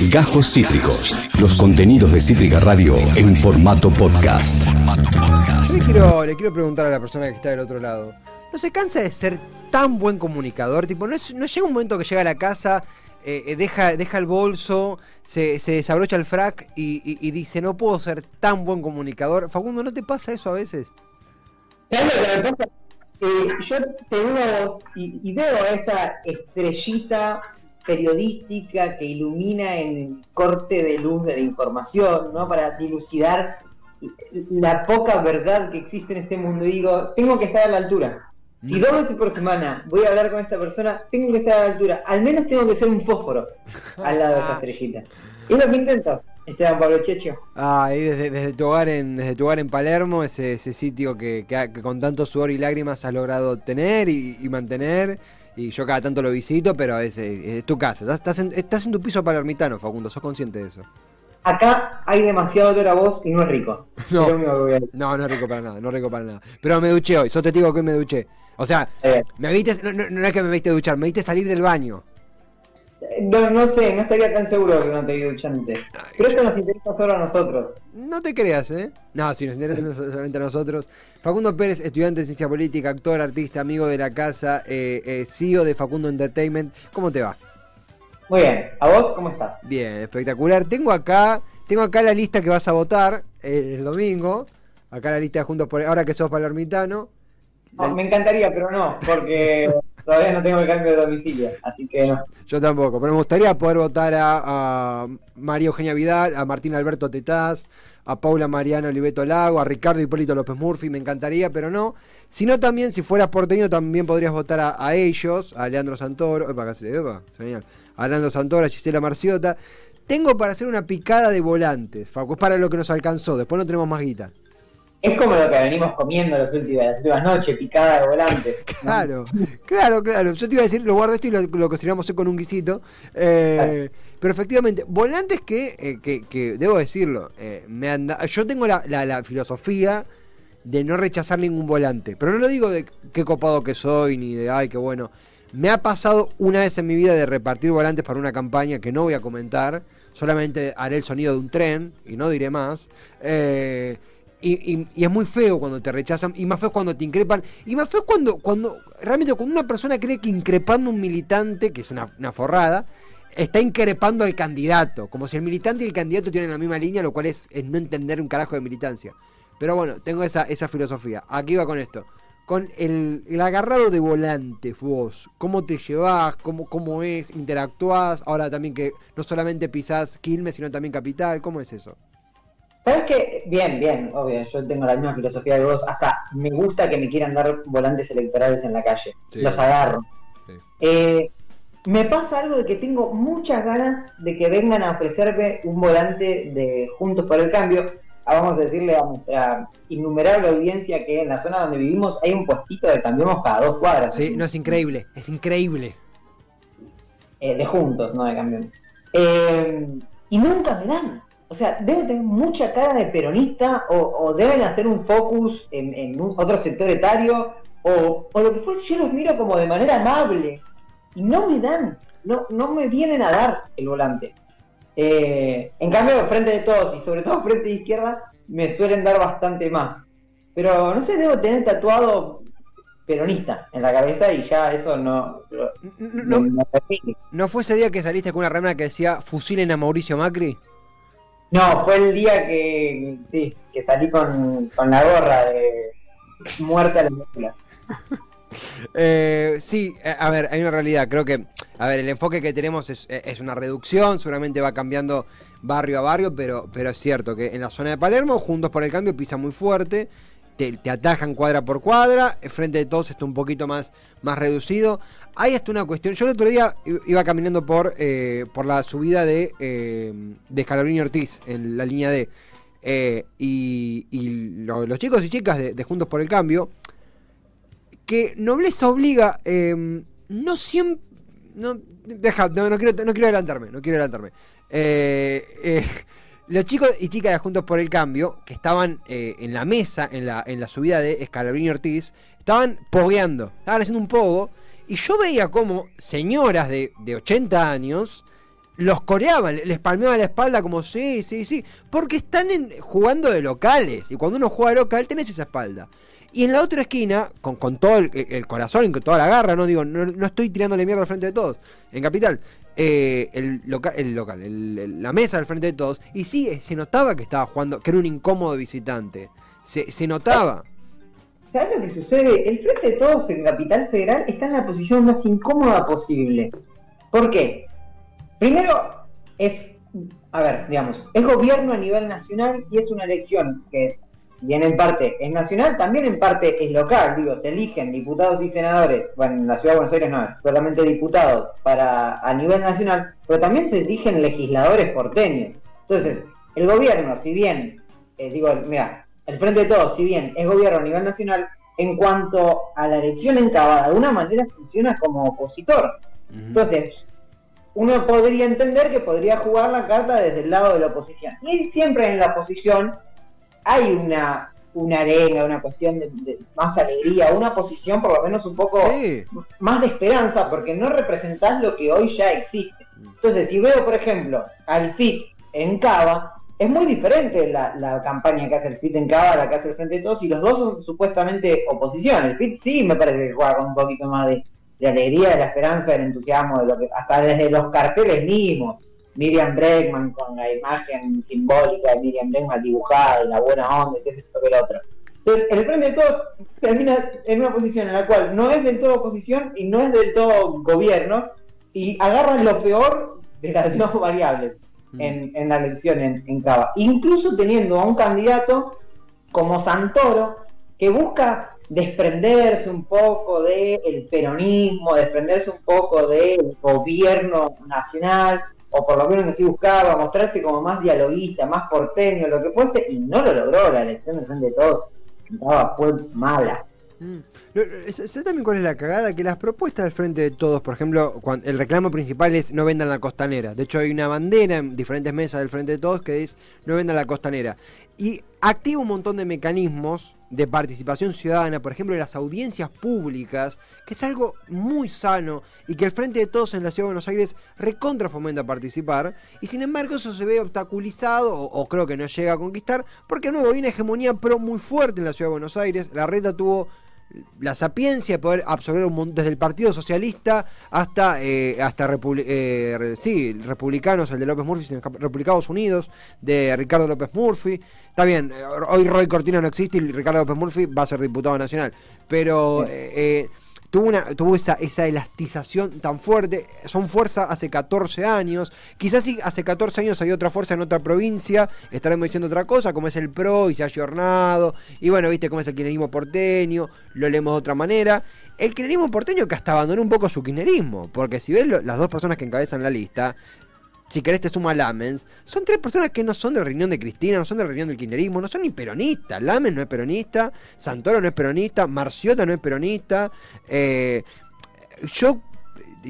Gajos Cítricos. Los contenidos de Cítrica Radio en formato podcast. Yo le quiero, le quiero preguntar a la persona que está del otro lado. ¿No se cansa de ser tan buen comunicador? Tipo, ¿no, es- no llega un momento que llega a la casa, eh, eh, deja, deja el bolso, se, se desabrocha el frac y, y- y dice, no puedo ser tan buen comunicador? Facundo, ¿no te pasa eso a veces? ¿Sabes lo que me pasa? Eh, yo te veo y, y veo esa estrellita periodística que ilumina en el corte de luz de la información, ¿no? Para dilucidar la poca verdad que existe en este mundo. Y digo, tengo que estar a la altura. Si dos veces por semana voy a hablar con esta persona, tengo que estar a la altura. Al menos tengo que ser un fósforo al lado de esa estrellita. Es lo que intento, Esteban Pablo Checho. Ah, ahí desde, desde tu hogar en, desde tu hogar en Palermo, ese, ese sitio que, que que con tanto sudor y lágrimas has logrado tener y, y mantener. Y yo cada tanto lo visito, pero es, eh, es tu casa. Estás, estás en, estás en tu piso palermitano, Facundo, sos consciente de eso. Acá hay demasiado olor a voz y no es rico. No. Es. No, no es rico para nada, no es rico para nada. Pero me duché hoy, sos testigo que hoy me duché. O sea, Eh, me viste, no, no- no es que me viste duchar, me viste salir del baño. No, no sé, no estaría tan seguro que no te vi duchante. Pero esto nos interesa solo a nosotros. No te creas, ¿eh? No, si nos interesa solamente a nosotros. Facundo Pérez, estudiante de ciencia política, actor, artista, amigo de la casa, eh, eh, CEO de Facundo Entertainment. ¿Cómo te va? Muy bien, ¿a vos cómo estás? Bien, espectacular. Tengo acá, tengo acá la lista que vas a votar eh, el domingo. Acá la lista de Juntos por ahora que sos palermitano. No, me encantaría, pero no, porque todavía no tengo el cambio de domicilio, así que no. Yo tampoco, pero me gustaría poder votar a, a María Eugenia Vidal, a Martín Alberto Tetaz, a Paula Mariano Oliveto Lago, a Ricardo Hipólito López Murphy, me encantaría, pero no. Sino también, si fueras porteño, también podrías votar a, a ellos, a Leandro Santoro, casi, a Leandro Santoro, a Gisela Marciota. Tengo para hacer una picada de volantes, Facu, es para lo que nos alcanzó, después no tenemos más guita. Es como lo que venimos comiendo las últimas, las últimas noches, picada de volantes. ¿no? Claro, claro, claro. Yo te iba a decir, lo guardo esto y lo, lo cocinamos con un guisito. Eh, pero efectivamente, volantes que, eh, que, que debo decirlo, eh, me anda, yo tengo la, la- la filosofía de no rechazar ningún volante. Pero no lo digo de qué copado que soy, ni de, ay, qué bueno. Me ha pasado una vez en mi vida de repartir volantes para una campaña que no voy a comentar. Solamente haré el sonido de un tren y no diré más. Eh, y, y- es muy feo cuando te rechazan, y más feo cuando te increpan, y más feo cuando, cuando realmente cuando una persona cree que increpando un militante, que es una, una forrada, está increpando al candidato, como si el militante y el candidato tienen la misma línea, lo cual es, no entender un carajo de militancia. Pero bueno, tengo esa, esa filosofía. Aquí va con esto. Con el, el agarrado de volantes, vos, ¿cómo te llevás? ¿Cómo, ¿Cómo es? ¿Interactuás? Ahora también que no solamente pisás Quilmes, sino también Capital, ¿cómo es eso? ¿Sabes qué? Bien, bien, obvio, yo tengo la misma filosofía que vos. Hasta me gusta que me quieran dar volantes electorales en la calle. Sí. Los agarro. Sí. Eh, me pasa algo de que tengo muchas ganas de que vengan a ofrecerme un volante de Juntos por el Cambio. Ah, Vamos a decirle a nuestra innumerable audiencia que en la zona donde vivimos hay un puestito de cambiamos cada dos cuadras. Sí, no es increíble, es increíble. Eh, de juntos, no de cambión. Eh, y nunca me dan. O sea, deben tener mucha cara de peronista o, o deben hacer un focus en, en un- otro sector etario o, o lo que fuese. Yo los miro como de manera amable y no me dan, no, no me vienen a dar el volante. Eh, en cambio, frente de todos y sobre todo frente de izquierda, me suelen dar bastante más. Pero no sé, debo tener tatuado peronista en la cabeza y ya eso no... No, no- no, no. ¿no fue ese día que saliste con una remera que decía fusilen a Mauricio Macri? No, fue el día que sí, que salí con, con la gorra de muerte a las películas. Eh, sí, eh, a ver, hay una realidad. Creo que, a ver, el enfoque que tenemos es, eh, es una reducción, seguramente va cambiando barrio a barrio, pero, pero es cierto que en la zona de Palermo, Juntos por el Cambio pisa muy fuerte, te, te atajan cuadra por cuadra, frente de todos está un poquito más, más reducido. Hay hasta una cuestión, yo el otro día iba caminando por, eh, por la subida de, eh, de Scalabrini Ortiz, en la línea D, eh, y, y lo- los chicos y chicas de- Juntos por el Cambio, que nobleza obliga, eh, no siempre... No, deja, no, no quiero, no quiero adelantarme, no quiero adelantarme. Eh, eh, los chicos y chicas de Juntos por el Cambio, que estaban eh, en la mesa, en la, en la subida de Escalabrini Ortiz, estaban pogueando, estaban haciendo un pogo, y yo veía como señoras de, de 80 años los coreaban, les palmeaban la espalda como sí, sí, sí, porque están jugando de locales y cuando uno juega local tenés esa espalda. Y en la otra esquina, con, con todo el, corazón y con toda la garra, no digo, no, estoy tirándole mierda al frente de todos, en Capital, eh, el, local, el local la mesa al frente de todos, y sí, se notaba que estaba jugando, que era un incómodo visitante, se, se notaba. ¿Sabes lo que sucede? El frente de todos en Capital Federal está en la posición más incómoda posible. ¿Por qué? Primero, es, a ver, digamos, es gobierno a nivel nacional y es una elección que, si bien en parte es nacional, también en parte es local. Digo, se eligen diputados y senadores, bueno, en la ciudad de Buenos Aires no, solamente diputados para a nivel nacional, pero también se eligen legisladores porteños. Entonces, el gobierno, si bien, eh, digo, mira, el Frente de Todos, si bien es gobierno a nivel nacional, en cuanto a la elección en Cava, de alguna manera funciona como opositor. Entonces, uno podría entender que podría jugar la carta desde el lado de la oposición. Y siempre en la oposición hay una, una arena, una cuestión de, más alegría, una posición por lo menos un poco más de esperanza, porque no representás lo que hoy ya existe. Entonces, si veo, por ejemplo, al FIT en Cava, es muy diferente la, campaña que hace el FIT en Cava a la que hace el Frente de Todos, y los dos son supuestamente oposición. El FIT sí me parece que juega con un poquito más de de alegría, de la esperanza, del entusiasmo, de lo que, hasta desde los carteles mismos. Miriam Bregman con la imagen simbólica de Miriam Bregman dibujada, y la buena onda, qué es esto que el otro. Entonces, el Frente de Todos termina en una posición en la cual no es del todo oposición y no es del todo gobierno, y agarran lo peor de las dos variables mm. en, la elección en, en Cava. Incluso teniendo a un candidato como Santoro, que busca desprenderse un poco del peronismo, desprenderse un poco del gobierno nacional, o por lo menos así buscaba, mostrarse como más dialoguista, más porteño, lo que fuese, y no lo logró la elección de Frente de Todos, fue mala. Mm. Sé también cuál es la cagada, que las propuestas del Frente de Todos, por ejemplo, cuando el reclamo principal es no vendan la costanera. De hecho, hay una bandera en diferentes mesas del Frente de Todos que es no vendan la costanera. Y activa un montón de mecanismos de participación ciudadana, por ejemplo, las audiencias públicas, que es algo muy sano y que el Frente de Todos en la Ciudad de Buenos Aires recontra fomenta participar, y sin embargo eso se ve obstaculizado, o, creo que no llega a conquistar, porque de nuevo hay una hegemonía pro muy fuerte en la Ciudad de Buenos Aires, la reta tuvo la sapiencia de poder absorber un, desde el Partido Socialista hasta, eh, hasta eh, sí, republicanos, el de López Murphy, Republicanos Unidos, de Ricardo López Murphy. Está bien, eh, hoy Roy Cortina no existe y Ricardo López Murphy va a ser diputado nacional, pero tuvo, una, tuvo esa, esa elastización tan fuerte. Son fuerza hace 14 años. Quizás si hace 14 años hay otra fuerza en otra provincia, estaremos diciendo otra cosa, como es el PRO y se ha ayornado. Y bueno, viste cómo es el kirchnerismo porteño, lo leemos de otra manera. El kirchnerismo porteño que hasta abandonó un poco su kirchnerismo, porque si ves las dos personas que encabezan la lista, si querés te suma Lamens, son tres personas que no son de reunión de Cristina, no son de reunión del kirchnerismo, no son ni peronistas. Lamens no es peronista, Santoro no es peronista, Marciota no es peronista. Eh, yo,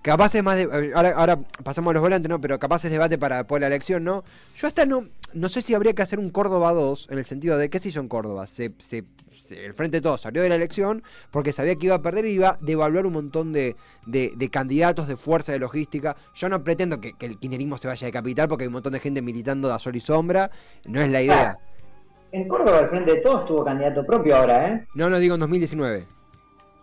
capaz es más de. Ahora, pasamos a los volantes, ¿no? Pero capaz es debate para por la elección, ¿no? Yo hasta no. No sé si habría que hacer un Córdoba 2, en el sentido de, ¿qué se hizo en Córdoba? Se, se el Frente de Todos salió de la elección porque sabía que iba a perder y iba a devaluar un montón de, candidatos de fuerza de logística. Yo no pretendo que, el kirchnerismo se vaya de capital porque hay un montón de gente militando a sol y sombra. No es la idea. en Córdoba el Frente de Todos tuvo candidato propio ahora, ¿eh? No, no digo en 2019.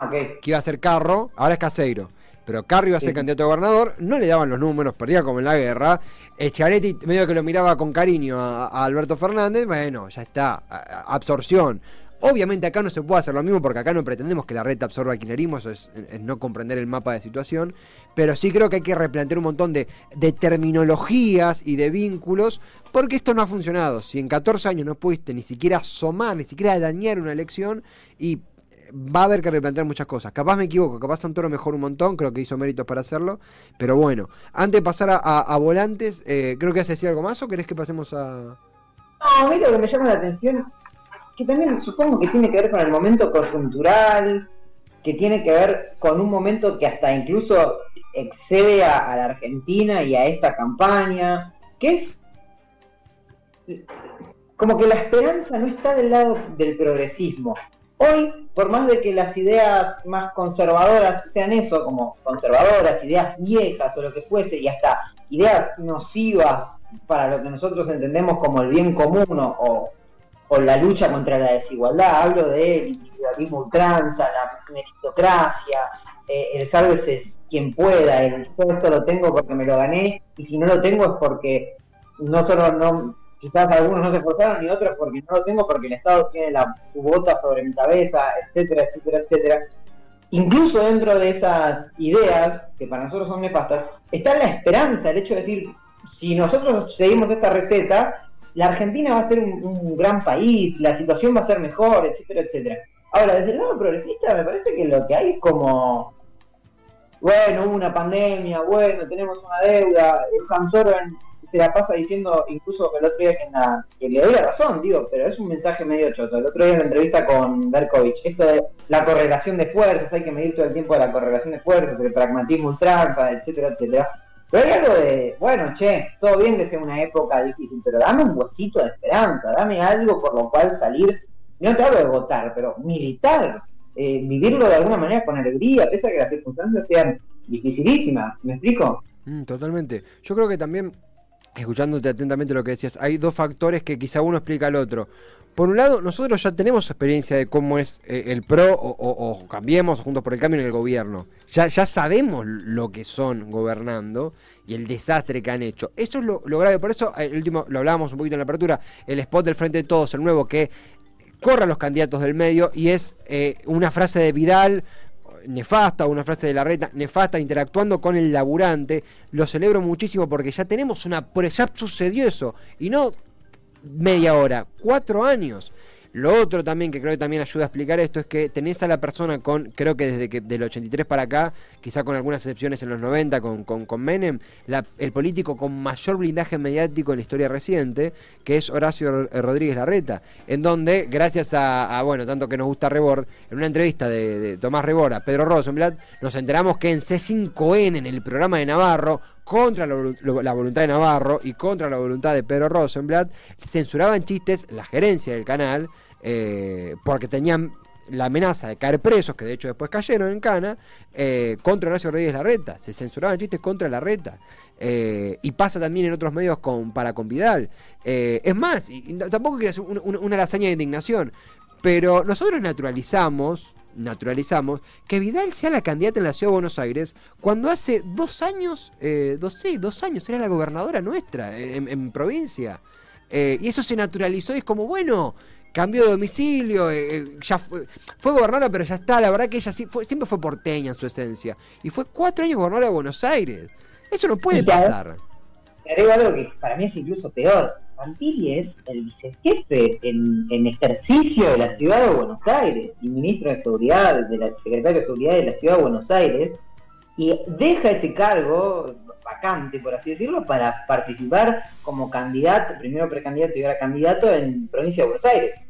Okay. Que iba a ser Carro, ahora es Caseiro pero Carri iba a ser candidato a gobernador, no le daban los números, perdía como en la guerra. Echaretti medio que lo miraba con cariño a Alberto Fernández, bueno, ya está, absorción. Obviamente acá no se puede hacer lo mismo porque acá no pretendemos que la red absorba el eso es, no comprender el mapa de situación, pero sí creo que hay que replantear un montón de, terminologías y de vínculos porque esto no ha funcionado. Si en 14 años no pudiste ni siquiera asomar, ni siquiera dañar una elección y va a haber que replantear muchas cosas. Capaz me equivoco, capaz Santoro mejor un montón, creo que hizo méritos para hacerlo, pero bueno, antes de pasar a, volantes, eh, creo que hace decir algo más o querés que pasemos a... No, a mí lo que me llama la atención que también supongo que tiene que ver con el momento coyuntural, que tiene que ver con un momento que hasta incluso excede a, la Argentina y a esta campaña, que es como que la esperanza no está del lado del progresismo. Hoy, por más de que las ideas más conservadoras sean eso, como conservadoras, ideas viejas o lo que fuese, y hasta ideas nocivas para lo que nosotros entendemos como el bien común o, o la lucha contra la desigualdad. Hablo del individualismo ultranza, la meritocracia, eh, el sálvese quien pueda, el todo esto lo tengo porque me lo gané y si no lo tengo es porque no no, quizás algunos no se esforzaron y otros porque no lo tengo porque el Estado tiene la, su bota sobre mi cabeza, etcétera, etcétera, etcétera. Incluso dentro de esas ideas, que para nosotros son nefastas, está la esperanza, el hecho de decir, si nosotros seguimos esta receta, la Argentina va a ser un, gran país, la situación va a ser mejor, etcétera, etcétera. Ahora, desde el lado progresista me parece que lo que hay es como, bueno, hubo una pandemia, bueno, tenemos una deuda, el Santoro se la pasa diciendo, incluso el otro día que, la, que, le doy la razón, digo, pero es un mensaje medio choto. El otro día en la entrevista con Berkovich, esto de la correlación de fuerzas, hay que medir todo el tiempo la correlación de fuerzas, el pragmatismo ultranza, etcétera, etcétera. Pero hay algo de, bueno, che, todo bien que sea una época difícil, pero dame un huesito de esperanza, dame algo por lo cual salir, no te hablo de votar, pero militar, eh, vivirlo de alguna manera con alegría, pese a que las circunstancias sean dificilísimas, ¿me explico? Mm, totalmente. Yo creo que también, escuchándote atentamente lo que decías, hay dos factores que quizá uno explica al otro. Por un lado, nosotros ya tenemos experiencia de cómo es eh, el PRO o, Cambiemos Juntos por el Cambio en el gobierno. Ya, ya sabemos lo que son gobernando y el desastre que han hecho. Eso es lo, grave. Por eso, el último, lo hablábamos un poquito en la apertura, el spot del Frente de Todos, el nuevo, que corre a los candidatos del medio y es eh, una frase de Vidal nefasta, una frase de la reta nefasta, interactuando con el laburante. Lo celebro muchísimo porque ya tenemos una... Ya sucedió eso. Y no media hora, cuatro años. Lo otro también que creo que también ayuda a explicar esto es que tenés a la persona con, creo que desde que del 83 para acá, quizá con algunas excepciones en los 90 con, con, Menem, el político con mayor blindaje mediático en la historia reciente, que es Horacio Rodríguez Larreta, en donde, gracias a, bueno, tanto que nos gusta Rebord, en una entrevista de, Tomás Rebora, Pedro Rosenblatt, nos enteramos que en C5N, en el programa de Navarro, contra la, voluntad de Navarro y contra la voluntad de Pedro Rosenblatt, censuraban chistes la gerencia del canal eh, porque tenían la amenaza de caer presos, que de hecho después cayeron en Cana, eh, contra Horacio Rodríguez Larreta. Se censuraban chistes contra Larreta. Eh, y pasa también en otros medios con, para con Vidal. es más, y, tampoco quiero hacer una lasaña de indignación, pero nosotros naturalizamos naturalizamos, que Vidal sea la candidata en la Ciudad de Buenos Aires cuando hace dos años, eh, dos, sí, dos años era la gobernadora nuestra en, provincia. Eh, y eso se naturalizó y es como, bueno, cambió de domicilio, eh, eh, ya fue, gobernadora, pero ya está, la verdad que ella sí fue, siempre fue porteña en su esencia. Y fue cuatro años gobernadora de Buenos Aires. Eso no puede pasar agrego algo que para mí es incluso peor. Santilli es el vicejefe en, ejercicio de la ciudad de Buenos Aires y ministro de Seguridad, de la secretario de Seguridad de la ciudad de Buenos Aires, y deja ese cargo vacante, por así decirlo, para participar como candidato, primero precandidato y ahora candidato en provincia de Buenos Aires.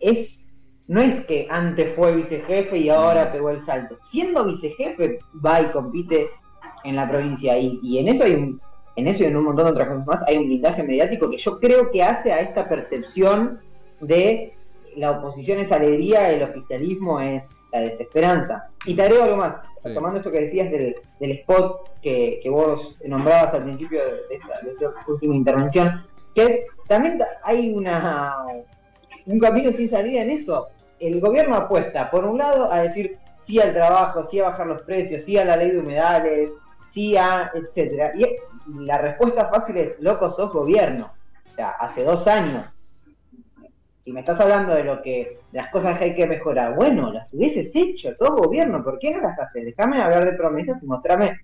Es no es que antes fue vicejefe y ahora pegó el salto. Siendo vicejefe, va y compite en la provincia. Y, y en eso hay un, en eso y en un montón de otras cosas más, hay un blindaje mediático que yo creo que hace a esta percepción de la oposición es alegría, el oficialismo es la desesperanza. Y te agrego algo más, tomando esto que decías del, spot que, vos nombrabas al principio de esta, última intervención, que es, también hay una un camino sin salida en eso. El gobierno apuesta, por un lado, a decir sí al trabajo, sí a bajar los precios, sí a la ley de humedales, sí a, etcétera. Y la respuesta fácil es, loco, sos gobierno. O sea, hace dos años. Si me estás hablando de lo que, de las cosas que hay que mejorar, bueno, las hubieses hecho, sos gobierno, ¿por qué no las haces? Déjame hablar de promesas y mostrarme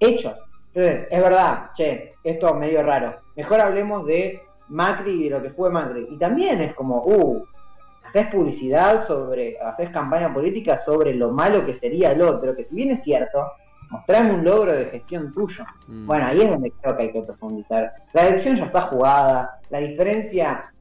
hechos. Entonces, es verdad, che, esto es medio raro. Mejor hablemos de Macri y de lo que fue Macri. Y también es como, uh, haces publicidad sobre, haces campaña política sobre lo malo que sería el otro, que si bien es cierto, mostrame un logro de gestión tuyo. Mm. Bueno, ahí es donde creo que hay que profundizar. La elección ya está jugada, la diferencia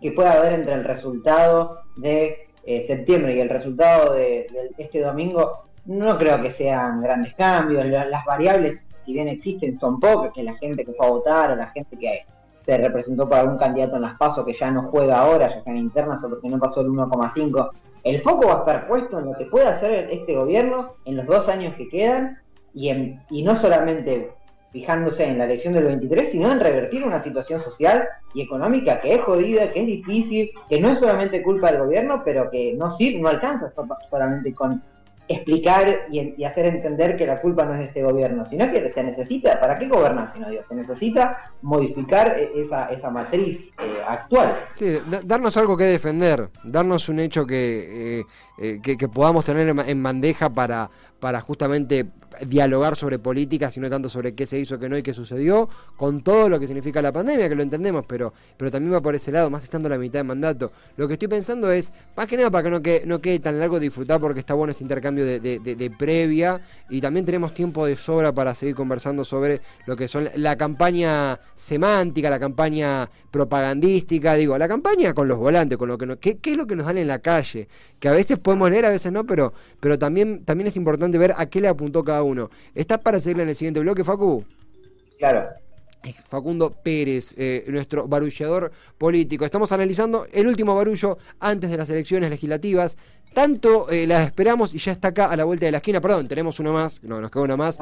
que puede haber entre el resultado de eh, septiembre y el resultado de, este domingo, no creo que sean grandes cambios. las variables, si bien existen, son pocas, que la gente que fue a votar o la gente que se representó por algún candidato en las pasos que ya no juega ahora, ya sean internas o porque no pasó el 1,5. El foco va a estar puesto en lo que puede hacer este gobierno en los dos años que quedan y, y no solamente fijándose en la elección del 23, sino en revertir una situación social y económica que es jodida, que es difícil, que no es solamente culpa del gobierno, pero que no sirve, no alcanza solamente con explicar y, hacer entender que la culpa no es de este gobierno, sino que se necesita, ¿para qué gobernar si no Dios? Se necesita modificar e, esa, esa matriz eh, actual. Sí, darnos algo que defender, darnos un hecho que, eh, eh, que, podamos tener en bandeja para, para justamente dialogar sobre política, sino tanto sobre qué se hizo, qué no y qué sucedió, con todo lo que significa la pandemia, que lo entendemos, pero, pero también va por ese lado, más estando a la mitad de mandato. Lo que estoy pensando es, más que nada para que no quede, no quede tan largo disfrutar, porque está bueno este intercambio de, previa, y también tenemos tiempo de sobra para seguir conversando sobre lo que son la campaña semántica, la campaña propagandística, digo, la campaña con los volantes, con lo que ¿qué, es lo que nos dan en la calle, que a veces podemos leer, a veces no, pero, pero también, también es importante ver a qué le apuntó cada uno. ¿Estás para seguirle en el siguiente bloque, Facu? Claro. Facundo Pérez, eh, nuestro barullador político. Estamos analizando el último barullo antes de las elecciones legislativas. Tanto eh, las esperamos y ya está acá a la vuelta de la esquina. Perdón, tenemos uno más. No, nos queda uno más.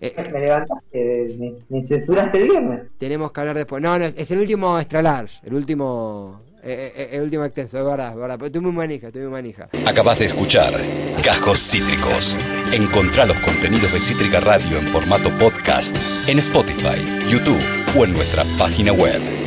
Eh, me levantaste, me, censuraste el viernes. Tenemos que hablar después. No, no, es, el último extra large, el último el último extenso, es verdad, es manija. Acabas de escuchar Cajos Cítricos. Encontrá los contenidos de Cítrica Radio en formato podcast en Spotify, YouTube o en nuestra página web.